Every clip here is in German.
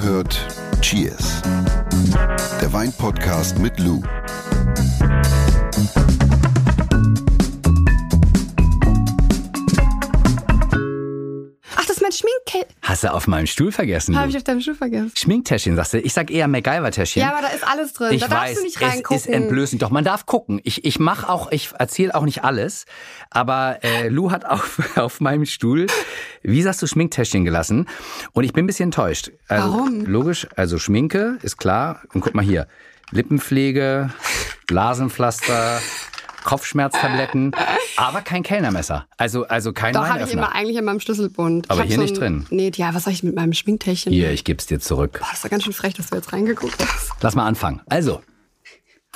gehört Cheers. Der Weinpodcast mit Lou. Hast du auf meinem Stuhl vergessen? Habe ich auf deinem Stuhl vergessen. Schminktäschchen, sagst du? Ich sag eher MacGyver-Täschchen. Ja, aber da ist alles drin. ich da darfst weiß, du nicht es reingucken. ist entblößend. Doch, man darf gucken. Ich, ich mach auch, ich erzähle auch nicht alles. Aber äh, Lou hat auf, auf meinem Stuhl, wie sagst du, Schminktäschchen gelassen. Und ich bin ein bisschen enttäuscht. Also, Warum? Logisch, also Schminke ist klar. Und guck mal hier. Lippenpflege, Blasenpflaster, Kopfschmerztabletten, aber kein Kellnermesser. Also, also kein Doch, habe ich immer eigentlich in meinem Schlüsselbund. Aber hier so nicht ein, drin. Nee, ja, was soll ich mit meinem Schminktäschchen? Hier, ich geb's dir zurück. Boah, das ist doch ganz schön frech, dass du jetzt reingeguckt hast. Lass mal anfangen. Also,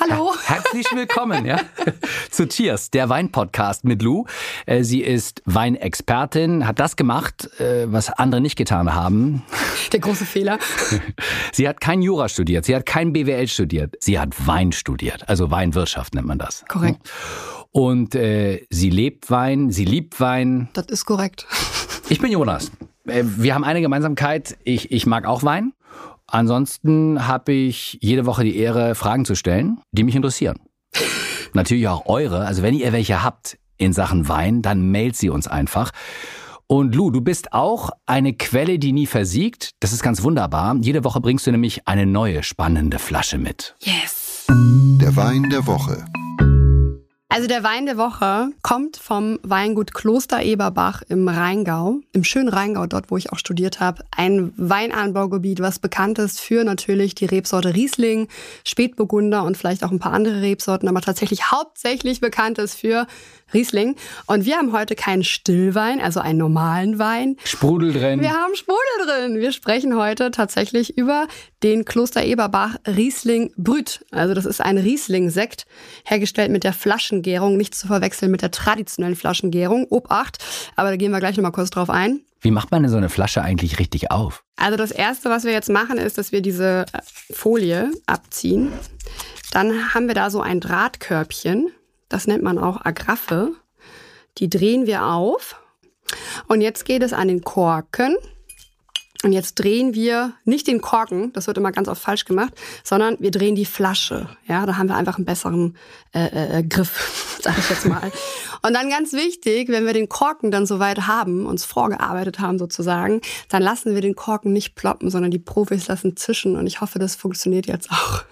Hallo. Herzlich willkommen ja, zu Cheers, der Weinpodcast mit Lou. Äh, Sie ist Weinexpertin, hat das gemacht, äh, was andere nicht getan haben. Der große Fehler. Sie hat kein Jura studiert, sie hat kein BWL studiert, sie hat Wein studiert, also Weinwirtschaft nennt man das. Korrekt. Und äh, sie lebt Wein, sie liebt Wein. Das ist korrekt. Ich bin Jonas. Äh, Wir haben eine Gemeinsamkeit. Ich, ich mag auch Wein. Ansonsten habe ich jede Woche die Ehre, Fragen zu stellen, die mich interessieren. Natürlich auch eure. Also wenn ihr welche habt in Sachen Wein, dann mailt sie uns einfach. Und Lou, du bist auch eine Quelle, die nie versiegt. Das ist ganz wunderbar. Jede Woche bringst du nämlich eine neue spannende Flasche mit. Yes. Der Wein der Woche. Also der Wein der Woche kommt vom Weingut Kloster Eberbach im Rheingau, im schönen Rheingau, dort wo ich auch studiert habe. Ein Weinanbaugebiet, was bekannt ist für natürlich die Rebsorte Riesling, Spätburgunder und vielleicht auch ein paar andere Rebsorten, aber tatsächlich hauptsächlich bekannt ist für Riesling. Und wir haben heute keinen Stillwein, also einen normalen Wein. Sprudel drin. Wir haben Sprudel drin. Wir sprechen heute tatsächlich über den Kloster Eberbach Riesling Brüt. Also das ist ein Riesling-Sekt, hergestellt mit der Flaschengärung, nicht zu verwechseln mit der traditionellen Flaschengärung. Obacht, aber da gehen wir gleich nochmal kurz drauf ein. Wie macht man denn so eine Flasche eigentlich richtig auf? Also das Erste, was wir jetzt machen, ist, dass wir diese äh, Folie abziehen. Dann haben wir da so ein Drahtkörbchen. Das nennt man auch Agraffe. Die drehen wir auf. Und jetzt geht es an den Korken. Und jetzt drehen wir nicht den Korken, das wird immer ganz oft falsch gemacht, sondern wir drehen die Flasche. Ja, da haben wir einfach einen besseren äh, äh, Griff, sag ich jetzt mal. Und dann ganz wichtig, wenn wir den Korken dann soweit haben, uns vorgearbeitet haben sozusagen, dann lassen wir den Korken nicht ploppen, sondern die Profis lassen zischen. Und ich hoffe, das funktioniert jetzt auch.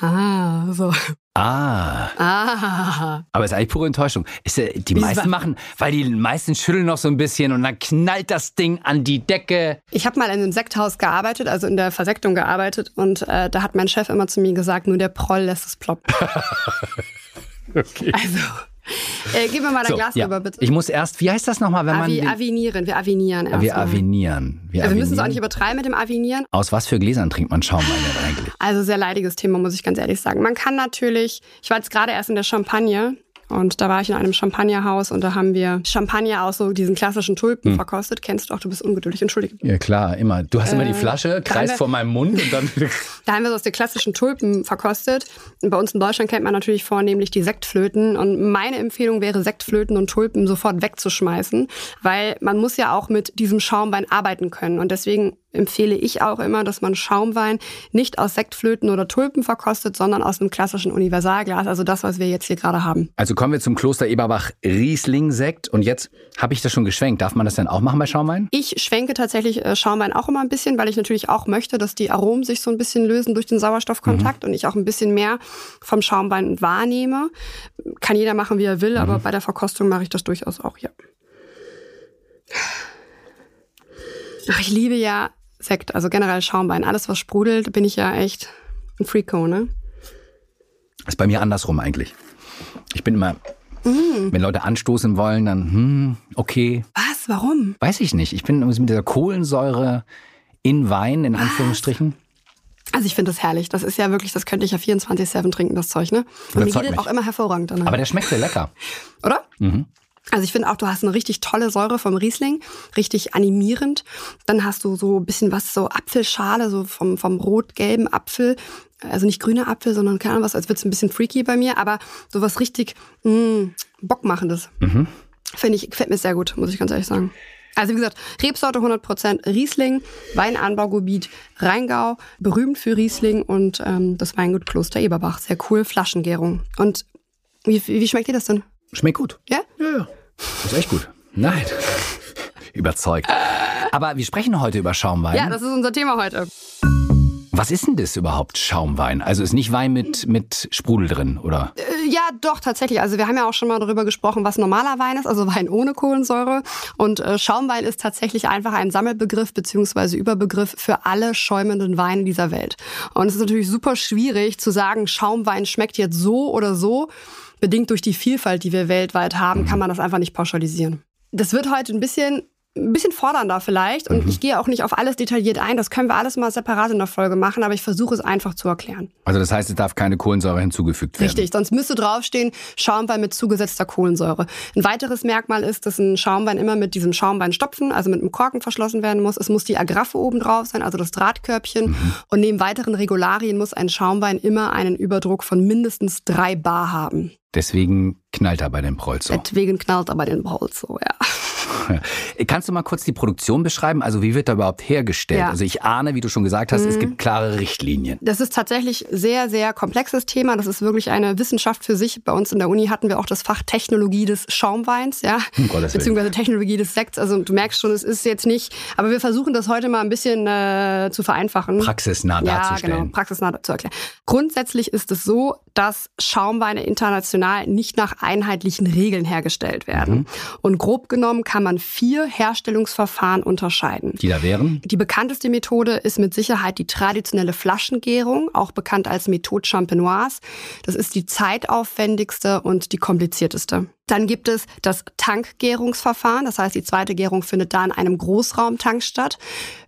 Ah, so. Ah. Ah. Aber ist eigentlich pure Enttäuschung. Ist, äh, die Wie meisten machen, weil die meisten schütteln noch so ein bisschen und dann knallt das Ding an die Decke. Ich habe mal in einem Sekthaus gearbeitet, also in der Versektung gearbeitet, und äh, da hat mein Chef immer zu mir gesagt, nur der Proll lässt es ploppen. Okay. Also, äh, gib mir mal dein Glas ja. rüber, bitte. Ich muss erst, wie heißt das nochmal, wenn man. Avi, den- avinieren, wir avinieren erst. wir avinieren. Wir, Also wir müssen es auch nicht übertreiben mit dem Avinieren. Aus was für Gläsern trinkt man Schaumwein denn eigentlich? Also sehr leidiges Thema, muss ich ganz ehrlich sagen. Man kann natürlich, ich war jetzt gerade erst in der Champagne und da war ich in einem Champagnerhaus und da haben wir Champagner aus so diesen klassischen Hm. Tulpen verkostet. Kennst du auch, du bist ungeduldig, entschuldige. Ja klar, immer. Du hast immer die Äh, Flasche, kreist vor meinem Mund und dann. Da haben wir so aus den klassischen Tulpen verkostet. Und bei uns in Deutschland kennt man natürlich vornehmlich die Sektflöten. Und meine Empfehlung wäre, Sektflöten und Tulpen sofort wegzuschmeißen, weil man muss ja auch mit diesem Schaumwein arbeiten können. Und deswegen empfehle ich auch immer, dass man Schaumwein nicht aus Sektflöten oder Tulpen verkostet, sondern aus einem klassischen Universalglas. Also das, was wir jetzt hier gerade haben. Also kommen wir zum Kloster Eberbach Riesling-Sekt. Und jetzt habe ich das schon geschwenkt. Darf man das denn auch machen bei Schaumwein? Ich schwenke tatsächlich äh, Schaumwein auch immer ein bisschen, weil ich natürlich auch möchte, dass die Aromen sich so ein bisschen lösen durch den Sauerstoffkontakt und ich auch ein bisschen mehr vom Schaumwein wahrnehme. Kann jeder machen, wie er will, aber bei der Verkostung mache ich das durchaus auch, ja. Ach, ich liebe ja Sekt, also generell Schaumwein. Alles, was sprudelt, bin ich ja echt ein Freako, ne? ist bei mir andersrum eigentlich. Ich bin immer, Mm. wenn Leute anstoßen wollen, dann, hm, okay. Was? Warum? Weiß ich nicht. Ich bin mit dieser Kohlensäure in Wein, in Anführungsstrichen. Also ich finde das herrlich. Das ist ja wirklich, das könnte ich ja 24-7 trinken, das Zeug, ne? Und mir geht auch immer hervorragend danach. Aber der schmeckt sehr lecker. oder? Also ich finde auch, du hast eine richtig tolle Säure vom Riesling, richtig animierend. Dann hast du so ein bisschen was, so Apfelschale, so vom, vom rot-gelben Apfel. Also nicht grüner Apfel, sondern keine Ahnung was, als wird's ein bisschen freaky bei mir, aber sowas richtig mh, Bockmachendes. Finde ich, gefällt mir sehr gut, muss ich ganz ehrlich sagen. Also wie gesagt, Rebsorte 100% Riesling, Weinanbaugebiet Rheingau, berühmt für Riesling und ähm, das Weingut Kloster Eberbach. Sehr cool, Flaschengärung. Und wie, wie schmeckt dir das denn? Schmeckt gut. Ja? Ja, ja. Ist echt gut. Nein. Überzeugt. Aber wir sprechen heute über Schaumwein. Ja, das ist unser Thema heute. Was ist denn das überhaupt, Schaumwein? Also ist nicht Wein mit, mit Sprudel drin, oder? Äh, ja, doch, tatsächlich. Also wir haben ja auch schon mal darüber gesprochen, was normaler Wein ist, also Wein ohne Kohlensäure. Und äh, Schaumwein ist tatsächlich einfach ein Sammelbegriff beziehungsweise Überbegriff für alle schäumenden Weine dieser Welt. Und es ist natürlich super schwierig zu sagen, Schaumwein schmeckt jetzt so oder so. Bedingt durch die Vielfalt, die wir weltweit haben, kann man das einfach nicht pauschalisieren. Das wird heute ein bisschen ein bisschen fordernder vielleicht. Und mhm. ich gehe auch nicht auf alles detailliert ein. Das können wir alles mal separat in der Folge machen, aber ich versuche es einfach zu erklären. Also das heißt, es darf keine Kohlensäure hinzugefügt werden. Richtig, sonst müsste draufstehen Schaumwein mit zugesetzter Kohlensäure. Ein weiteres Merkmal ist, dass ein Schaumwein immer mit diesem Schaumweinstopfen, also mit einem Korken verschlossen werden muss. Es muss die Agraffe oben drauf sein, also das Drahtkörbchen. Mhm. Und neben weiteren Regularien muss ein Schaumwein immer einen Überdruck von mindestens drei Bar haben. Deswegen knallt er bei den Prolzo. Deswegen knallt er bei den Prolzo, ja. Kannst du mal kurz die Produktion beschreiben? Also wie wird da überhaupt hergestellt? Ja. Also ich ahne, wie du schon gesagt hast, mhm. es gibt klare Richtlinien. Das ist tatsächlich sehr, sehr komplexes Thema. Das ist wirklich eine Wissenschaft für sich. Bei uns in der Uni hatten wir auch das Fach Technologie des Schaumweins, ja, um beziehungsweise Technologie des Sekts. Also du merkst schon, es ist jetzt nicht, aber wir versuchen das heute mal ein bisschen äh, zu vereinfachen. Praxisnah ja, darzustellen. Genau, praxisnah zu erklären. Grundsätzlich ist es so, dass Schaumweine international nicht nach einheitlichen Regeln hergestellt werden. Mhm. Und grob genommen kann man vier Herstellungsverfahren unterscheiden. Die da wären? Die bekannteste Methode ist mit Sicherheit die traditionelle Flaschengärung, auch bekannt als Methode Champenoise. Das ist die zeitaufwendigste und die komplizierteste. Dann gibt es das Tankgärungsverfahren, das heißt, die zweite Gärung findet da in einem Großraumtank statt.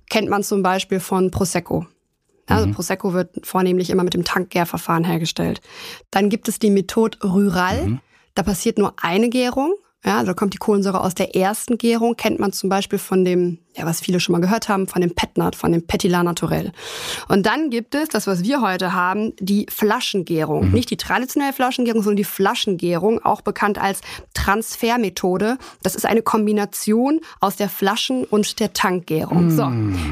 Kennt man zum Beispiel von Prosecco. Also mhm. Prosecco wird vornehmlich immer mit dem Tankgärverfahren hergestellt. Dann gibt es die Methode Rural. Mhm. Da passiert nur eine Gärung. Ja, da kommt die Kohlensäure aus der ersten Gärung, kennt man zum Beispiel von dem ja, was viele schon mal gehört haben, von dem Petnat, von dem Petilat Naturel. Und dann gibt es das, was wir heute haben, die Flaschengärung. Mhm. Nicht die traditionelle Flaschengärung, sondern die Flaschengärung, auch bekannt als Transfermethode. Das ist eine Kombination aus der Flaschen- und der Tankgärung. Mhm. So.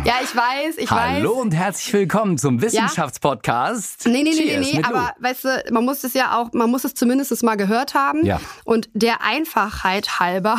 Ja, ich weiß, ich Hallo weiß. Hallo und herzlich willkommen zum Wissenschaftspodcast. Ja? Nee, nee, nee, nee, nee, aber weißt du, man muss es ja auch, man muss es zumindest mal gehört haben. Ja. Und der Einfachheit halber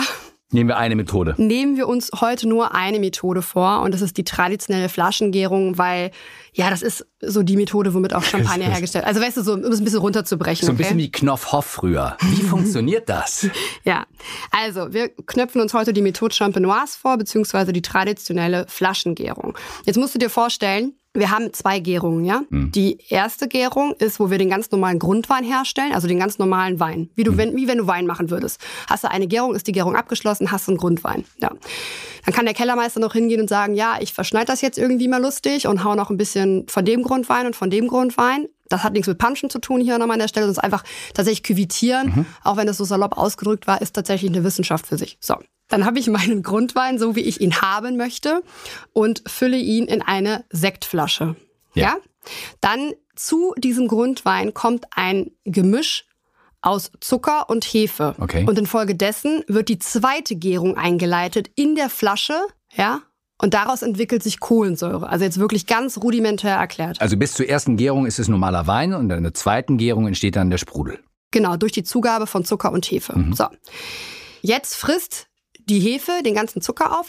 Nehmen wir eine Methode. Nehmen wir uns heute nur eine Methode vor und das ist die traditionelle Flaschengärung, weil ja, das ist so die Methode, womit auch Champagner hergestellt. Also weißt du, so um es ein bisschen runterzubrechen. So ein bisschen okay? wie Knopfhoff früher. Wie funktioniert das? ja, also wir knöpfen uns heute die Methode Champenoise vor, beziehungsweise die traditionelle Flaschengärung. Jetzt musst du dir vorstellen, wir haben zwei Gärungen, ja. Mhm. Die erste Gärung ist, wo wir den ganz normalen Grundwein herstellen, also den ganz normalen Wein, wie du, mhm. wenn, wie wenn du Wein machen würdest. Hast du eine Gärung, ist die Gärung abgeschlossen, hast du einen Grundwein, ja. Dann kann der Kellermeister noch hingehen und sagen, ja, ich verschneide das jetzt irgendwie mal lustig und hau noch ein bisschen von dem Grundwein und von dem Grundwein. Das hat nichts mit Punchen zu tun hier nochmal an der Stelle, sondern einfach tatsächlich küvitieren, mhm. auch wenn das so salopp ausgedrückt war, ist tatsächlich eine Wissenschaft für sich. So. Dann habe ich meinen Grundwein, so wie ich ihn haben möchte, und fülle ihn in eine Sektflasche. Ja. ja? Dann zu diesem Grundwein kommt ein Gemisch aus Zucker und Hefe. Okay. Und infolgedessen wird die zweite Gärung eingeleitet in der Flasche, ja, und daraus entwickelt sich Kohlensäure. Also jetzt wirklich ganz rudimentär erklärt. Also bis zur ersten Gärung ist es normaler Wein und in der zweiten Gärung entsteht dann der Sprudel. Genau, durch die Zugabe von Zucker und Hefe. Mhm. So. Jetzt frisst die Hefe den ganzen Zucker auf,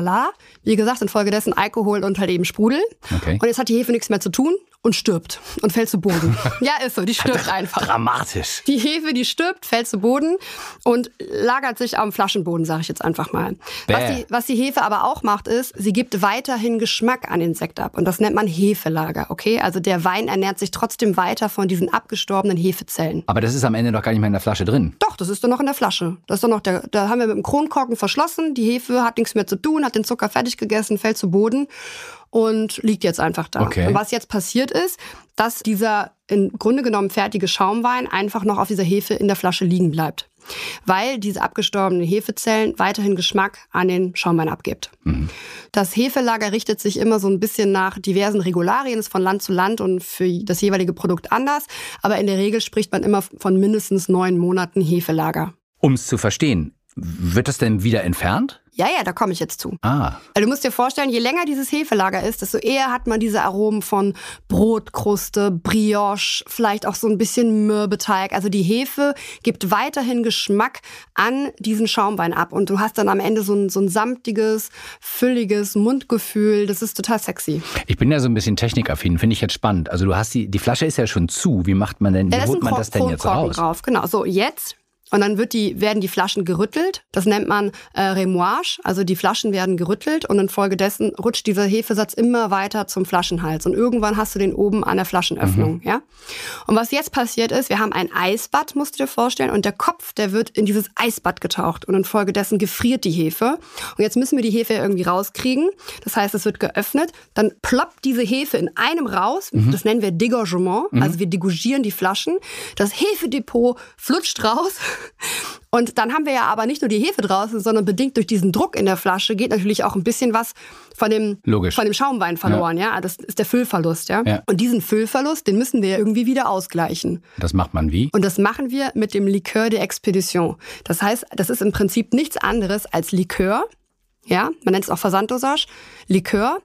la. Wie gesagt, infolgedessen Alkohol und halt eben Sprudel. Okay. Und jetzt hat die Hefe nichts mehr zu tun und stirbt und fällt zu Boden. ja, ist so, die stirbt einfach. Dramatisch. Die Hefe, die stirbt, fällt zu Boden und lagert sich am Flaschenboden, sage ich jetzt einfach mal. Was die, was die, Hefe aber auch macht, ist, sie gibt weiterhin Geschmack an den Sekt ab und das nennt man Hefelager, okay? Also der Wein ernährt sich trotzdem weiter von diesen abgestorbenen Hefezellen. Aber das ist am Ende doch gar nicht mehr in der Flasche drin. Doch, das ist doch noch in der Flasche. Das ist doch noch der, da haben wir mit dem Kronkorken verschlossen, die Hefe hat nichts mehr zu tun, hat den Zucker fertig gegessen, fällt zu Boden und liegt jetzt einfach da. Okay. Und was jetzt passiert ist, dass dieser im Grunde genommen fertige Schaumwein einfach noch auf dieser Hefe in der Flasche liegen bleibt. Weil diese abgestorbenen Hefezellen weiterhin Geschmack an den Schaumwein abgibt. Mhm. Das Hefelager richtet sich immer so ein bisschen nach diversen Regularien, ist von Land zu Land und für das jeweilige Produkt anders. Aber in der Regel spricht man immer von mindestens neun Monaten Hefelager. Um es zu verstehen, wird das denn wieder entfernt? Ja, ja, da komme ich jetzt zu. Ah, Also du musst dir vorstellen, je länger dieses Hefelager ist, desto eher hat man diese Aromen von Brotkruste, Brioche, vielleicht auch so ein bisschen Mürbeteig. Also die Hefe gibt weiterhin Geschmack an diesen Schaumwein ab und du hast dann am Ende so ein, so ein samtiges, fülliges Mundgefühl. Das ist total sexy. ich bin ja so ein bisschen technikaffin, finde ich jetzt spannend. Also du hast die, die Flasche ist ja schon zu. Wie macht man denn, wie Ja, holt man das denn jetzt Kronkorken raus? drauf. Genau, so jetzt. Und dann wird die, werden die Flaschen gerüttelt. Das nennt man äh, Remoage. Also die Flaschen werden gerüttelt und infolgedessen rutscht dieser Hefesatz immer weiter zum Flaschenhals. Und irgendwann hast du den oben an der Flaschenöffnung. Mhm. Ja? Und was jetzt passiert ist, wir haben ein Eisbad, musst du dir vorstellen, und der Kopf, der wird in dieses Eisbad getaucht. Und infolgedessen gefriert die Hefe. Und jetzt müssen wir die Hefe irgendwie rauskriegen. Das heißt, es wird geöffnet. Dann ploppt diese Hefe in einem raus. Mhm. Das nennen wir Degorgement. Also wir degorgieren die Flaschen. Das Hefedepot flutscht raus. Und dann haben wir ja aber nicht nur die Hefe draußen, sondern bedingt durch diesen Druck in der Flasche geht natürlich auch ein bisschen was von dem, Logisch. von dem Schaumwein verloren. Ja. Das ist der Füllverlust. Ja? Ja. Und diesen Füllverlust, den müssen wir ja irgendwie wieder ausgleichen. Das macht man wie? Und das machen wir mit dem Likör de Expedition. Das heißt, das ist im Prinzip nichts anderes als Likör. Ja, man nennt es auch Versanddosage. Likör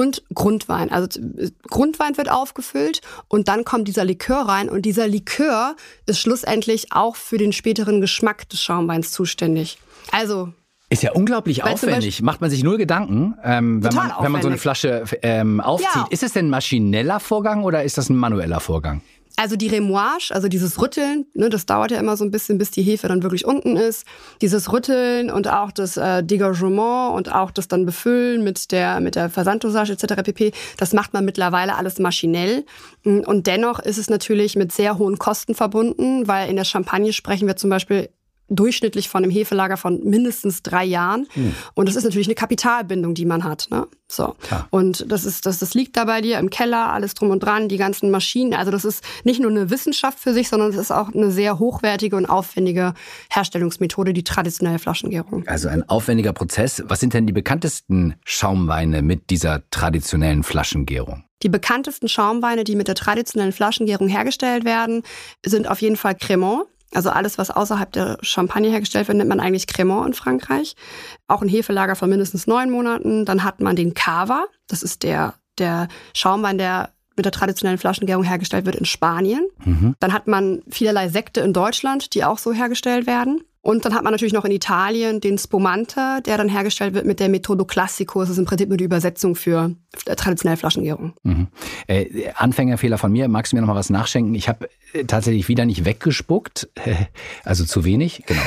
und Grundwein. Also äh, Grundwein wird aufgefüllt und dann kommt dieser Likör rein und dieser Likör ist schlussendlich auch für den späteren Geschmack des Schaumweins zuständig. Also Ist ja unglaublich Weil aufwendig. Macht man sich null Gedanken, ähm, wenn, man, wenn man so eine. Flasche ähm, aufzieht. Ja. Ist es denn ein maschineller Vorgang oder ist das ein manueller Vorgang? Also die Remoage, also dieses Rütteln, ne, das dauert ja immer so ein bisschen, bis die Hefe dann wirklich unten ist. Dieses Rütteln und auch das äh, Degorgement und auch das dann Befüllen mit der, mit der Versanddosage etc. pp., das macht man mittlerweile alles maschinell. Mm, Und dennoch ist es natürlich mit sehr hohen Kosten verbunden, weil in der Champagne sprechen wir zum Beispiel durchschnittlich von einem Hefelager von mindestens drei Jahren. Und das ist natürlich eine Kapitalbindung, die man hat. Ne? So. Klar. Und das ist, das, das liegt da bei dir im Keller, alles drum und dran, die ganzen Maschinen. Also das ist nicht nur eine Wissenschaft für sich, sondern es ist auch eine sehr hochwertige und aufwendige Herstellungsmethode, die traditionelle Flaschengärung. Also ein aufwendiger Prozess. Was sind denn die bekanntesten Schaumweine mit dieser traditionellen Flaschengärung? Die bekanntesten Schaumweine, die mit der traditionellen Flaschengärung hergestellt werden, sind auf jeden Fall Cremant. Also alles, was außerhalb der Champagne hergestellt wird, nennt man eigentlich Cremant in Frankreich. Auch ein Hefelager von mindestens neun Monaten. Dann hat man den Cava. Das ist der, der Schaumwein, der mit der traditionellen Flaschengärung hergestellt wird in Spanien. Dann hat man vielerlei Sekte in Deutschland, die auch so hergestellt werden. Und dann hat man natürlich noch in Italien den Spumante, der dann hergestellt wird mit der Methodo Classico. Das ist im Prinzip nur die Übersetzung für traditionelle Flaschengärung. Mhm. Äh, Anfängerfehler von mir. Magst du mir noch mal was nachschenken? Ich habe äh, tatsächlich wieder nicht weggespuckt. Also zu wenig, genau.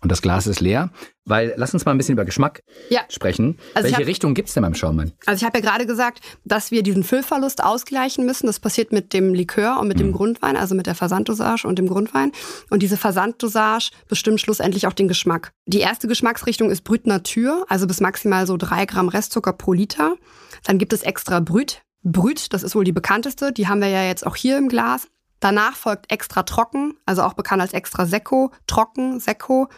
Und das Glas ist leer. Weil, lass uns mal ein bisschen über Geschmack Ja. sprechen. Also Welche hab- Richtung gibt's denn beim Schaumwein? Also ich habe ja gerade gesagt, dass wir diesen Füllverlust ausgleichen müssen. Das passiert mit dem Likör und mit dem Grundwein, also mit der Versanddosage und dem Grundwein. Und diese Versanddosage bestimmt schlussendlich auch den Geschmack. Die erste Geschmacksrichtung ist Brüt Natur, also bis maximal so drei Gramm Restzucker pro Liter. Dann gibt es extra Brüt. Brüt, das ist wohl die bekannteste, die haben wir ja jetzt auch hier im Glas. Danach folgt extra trocken, also auch bekannt als extra Secco, trocken, Secco,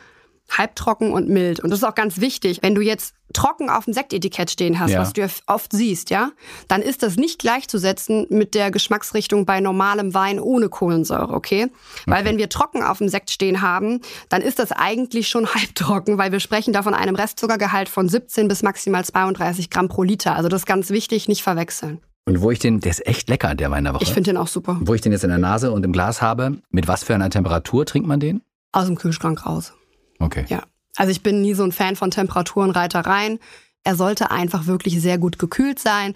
halbtrocken und mild. Und das ist auch ganz wichtig. Wenn du jetzt trocken auf dem Sektetikett stehen hast, Ja. was du ja oft siehst, ja, dann ist das nicht gleichzusetzen mit der Geschmacksrichtung bei normalem Wein ohne Kohlensäure, okay? Weil wenn wir trocken auf dem Sekt stehen haben, dann ist das eigentlich schon halbtrocken, weil wir sprechen da von einem Restzuckergehalt von 17 bis maximal 32 Gramm pro Liter. Also das ist ganz wichtig, nicht verwechseln. Und wo ich den, der ist echt lecker, der Wein der Woche. Ich finde den auch super. wo ich den jetzt in der Nase und im Glas habe, mit was für einer Temperatur trinkt man den? Aus dem Kühlschrank raus. Okay. Ja. Also ich bin nie so ein Fan von Temperaturen, Reitereien. Er sollte einfach wirklich sehr gut gekühlt sein.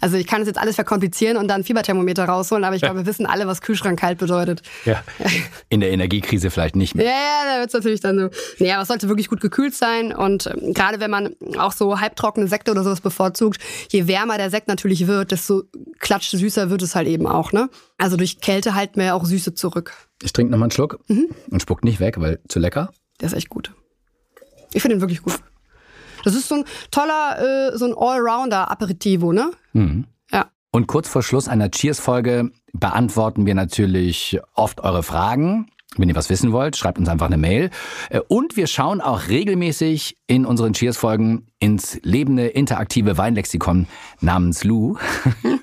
Also ich kann es jetzt alles verkomplizieren und dann Fieberthermometer rausholen, aber ich glaube, wir wissen alle, was Kühlschrank kalt bedeutet. Ja. In der Energiekrise vielleicht nicht mehr. Ja, ja, da wird's natürlich dann so. Nee, aber es sollte wirklich gut gekühlt sein. Und ähm, gerade wenn man auch so halbtrockene Sekte oder sowas bevorzugt, je wärmer der Sekt natürlich wird, desto klatschsüßer wird es halt eben auch. Ne? Also durch Kälte halten wir ja auch Süße zurück. Ich trinke nochmal einen Schluck Mhm. und spuck nicht weg, weil zu lecker. Der ist echt gut. Ich finde ihn wirklich gut. Das ist so ein toller, äh, so ein Allrounder-Aperitivo, ne? Ja. Und kurz vor Schluss einer Cheers-Folge beantworten wir natürlich oft eure Fragen. Wenn ihr was wissen wollt, schreibt uns einfach eine Mail. Äh, Und wir schauen auch regelmäßig in unseren Cheers-Folgen ins lebende, interaktive Weinlexikon namens Lou.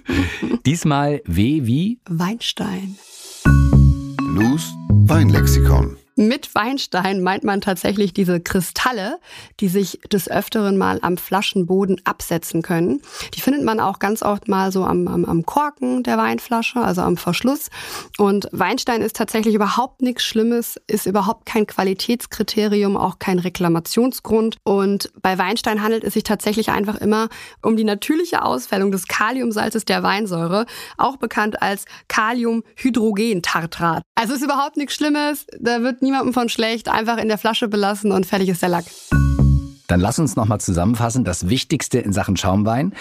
Diesmal W wie Weinstein. Lou's Weinlexikon. Mit Weinstein meint man tatsächlich diese Kristalle, die sich des Öfteren mal am Flaschenboden absetzen können. Die findet man auch ganz oft mal so am, am, am Korken der Weinflasche, also am Verschluss. Und Weinstein ist tatsächlich überhaupt nichts Schlimmes, ist überhaupt kein Qualitätskriterium, auch kein Reklamationsgrund. Und bei Weinstein handelt es sich tatsächlich einfach immer um die natürliche Ausfällung des Kaliumsalzes der Weinsäure, auch bekannt als Kaliumhydrogentartrat. Also ist überhaupt nichts Schlimmes, da wird niemandem von schlecht, einfach in der Flasche belassen und fertig ist der Lack. Dann lass uns nochmal zusammenfassen. Das Wichtigste in Sachen Schaumwein.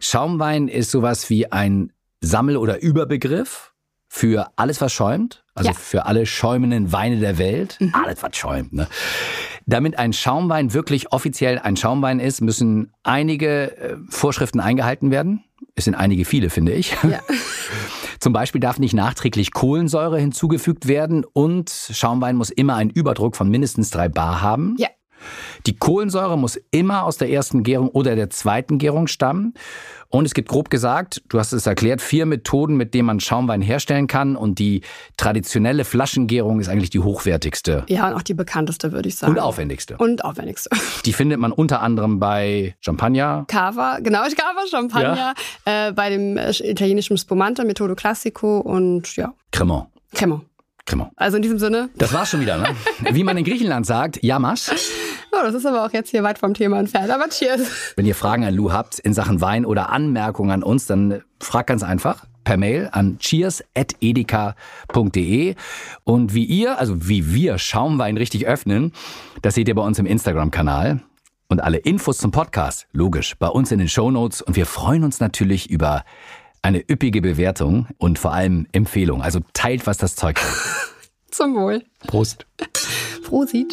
Schaumwein ist sowas wie ein Sammel- oder Überbegriff für alles, was schäumt. Also Ja. für alle schäumenden Weine der Welt. Mhm. Alles, was schäumt. Ne? Damit ein Schaumwein wirklich offiziell ein Schaumwein ist, müssen einige äh, Vorschriften eingehalten werden. Es sind einige viele, finde ich. Ja. Zum Beispiel darf nicht nachträglich Kohlensäure hinzugefügt werden und Schaumwein muss immer einen Überdruck von mindestens drei Bar haben. Ja. Die Kohlensäure muss immer aus der ersten Gärung oder der zweiten Gärung stammen. Und es gibt grob gesagt, du hast es erklärt, vier Methoden, mit denen man Schaumwein herstellen kann. Und die traditionelle Flaschengärung ist eigentlich die hochwertigste Ja, und auch die bekannteste, würde ich sagen. und aufwendigste. Und aufwendigste. Die findet man unter anderem bei Champagner. Cava, genau, Cava, Champagner, äh, bei dem äh, italienischen Spumante, Metodo Classico und ja, Cremant. Cremant. Cremant. Also in diesem Sinne, Das war's schon wieder, ne? Wie man in Griechenland sagt, Yamas. Oh, das ist aber auch jetzt hier weit vom Thema entfernt. Aber cheers. Wenn ihr Fragen an Lou habt in Sachen Wein oder Anmerkungen an uns, dann fragt ganz einfach per Mail an cheers.edeka.de. Und wie ihr, also wie wir Schaumwein richtig öffnen, das seht ihr bei uns im Instagram-Kanal. Und alle Infos zum Podcast, logisch, bei uns in den Shownotes. Und wir freuen uns natürlich über eine üppige Bewertung und vor allem Empfehlung. Also teilt, was das Zeug hat. Zum Wohl. Prost. Prosit.